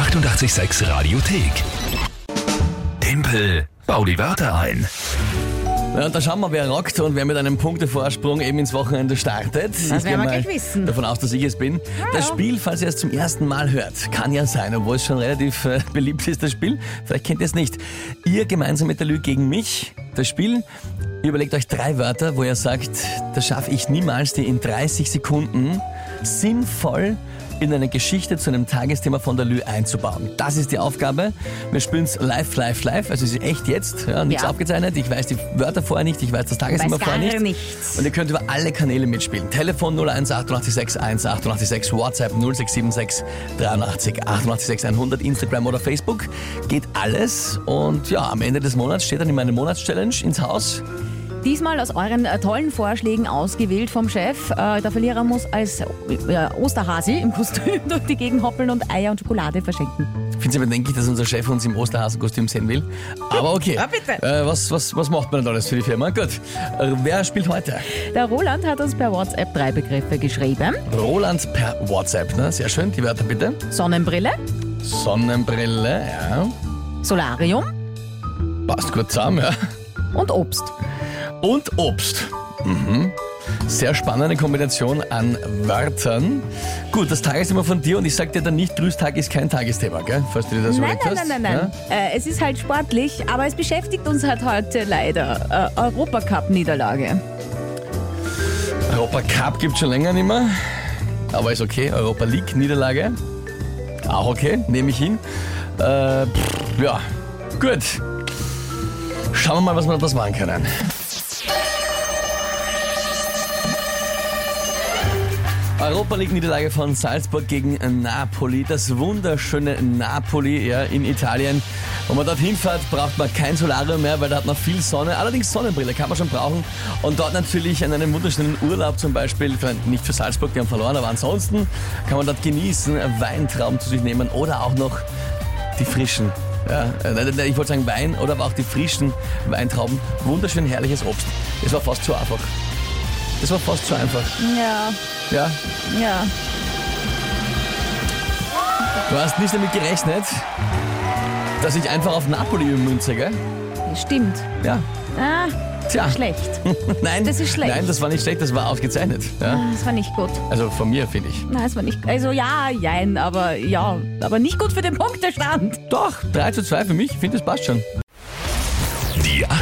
886 Radiothek. Tempel, bau die Wörter ein. Ja, und da schauen wir, wer rockt und wer mit einem Punktevorsprung eben ins Wochenende startet. Das ich werden gehe wir mal gleich wissen. davon aus, dass ich es bin. Das Spiel, falls ihr es zum ersten Mal hört, kann ja sein, obwohl es schon relativ äh, beliebt ist, das Spiel. Vielleicht kennt ihr es nicht. Ihr gemeinsam mit der Lü gegen mich. Das Spiel, ihr überlegt euch drei Wörter, wo ihr sagt, das schaffe ich niemals, die in 30 Sekunden sinnvoll in eine Geschichte zu einem Tagesthema von der Lü einzubauen. Das ist die Aufgabe. Wir spielen es live, live, live. Also es ist echt jetzt, ja, nichts Ja. aufgezeichnet. Ich weiß die Wörter vorher nicht, ich weiß das Tagesthema Weiß vorher nicht. nichts. Und ihr könnt über alle Kanäle mitspielen. Telefon 01 886 1 886, WhatsApp 0676 83 886 100, Instagram oder Facebook. Geht alles. Und ja, am Ende des Monats steht dann in meine Monatschallenge ins Haus. Diesmal aus euren äh, tollen Vorschlägen ausgewählt vom Chef. Äh, der Verlierer muss als äh, Osterhasi im Kostüm durch die Gegend hoppeln und Eier und Schokolade verschenken. Ich finde es aber bedenklich, dass unser Chef uns im Osterhasenkostüm sehen will. Aber okay. Ja, bitte. Äh, was, was, was macht man denn alles für die Firma? Gut. Äh, wer spielt heute? Der Roland hat uns per WhatsApp drei Begriffe geschrieben. Roland per WhatsApp. Ne? Sehr schön. Die Wörter bitte. Sonnenbrille, Sonnenbrille, ja. Solarium Passt gut zusammen, ja. und Obst. Und Obst. Mhm. Sehr spannende Kombination an Wörtern. Gut, das Tagesthema von dir und ich sag dir dann nicht, Grüßtag ist kein Tagesthema, gell? Falls du dir das Nein, überlegt nein, hast. nein, nein, nein. Äh, es ist halt sportlich, aber es beschäftigt uns halt heute leider. Äh, Europacup-Niederlage. Ja? Europa Cup gibt schon länger nicht mehr. Aber ist okay. Europa League Niederlage. Auch okay, nehme ich hin. Äh, pff, ja, gut. Schauen wir mal, was wir daraus machen können. Europa League Niederlage von Salzburg gegen Napoli. Das wunderschöne Napoli ja, in Italien. Wenn man dorthin fährt, braucht man kein Solarium mehr, weil da hat man viel Sonne. Allerdings Sonnenbrille kann man schon brauchen. Und dort natürlich an einem wunderschönen Urlaub zum Beispiel, nicht für Salzburg, die haben verloren, aber ansonsten kann man dort genießen, Weintrauben zu sich nehmen oder auch noch die frischen. Ja, äh, ich wollte sagen Wein oder aber auch die frischen Weintrauben. Wunderschön herrliches Obst. Es war fast zu einfach. Das war fast zu einfach. Ja, Ja, ja. Du hast nicht damit gerechnet, dass ich einfach auf Napoli münze, gell? Stimmt. Ja. Ah, Tja. schlecht. Nein, Das ist schlecht. Nein, das war nicht schlecht, das war ausgezeichnet. Ja? Ah, Das war nicht gut. Also von mir, finde ich. Nein, das war nicht. Also ja, jein, aber ja, aber nicht gut für den Punktestand. Doch, 3 zu 2 für mich, ich finde, das passt schon.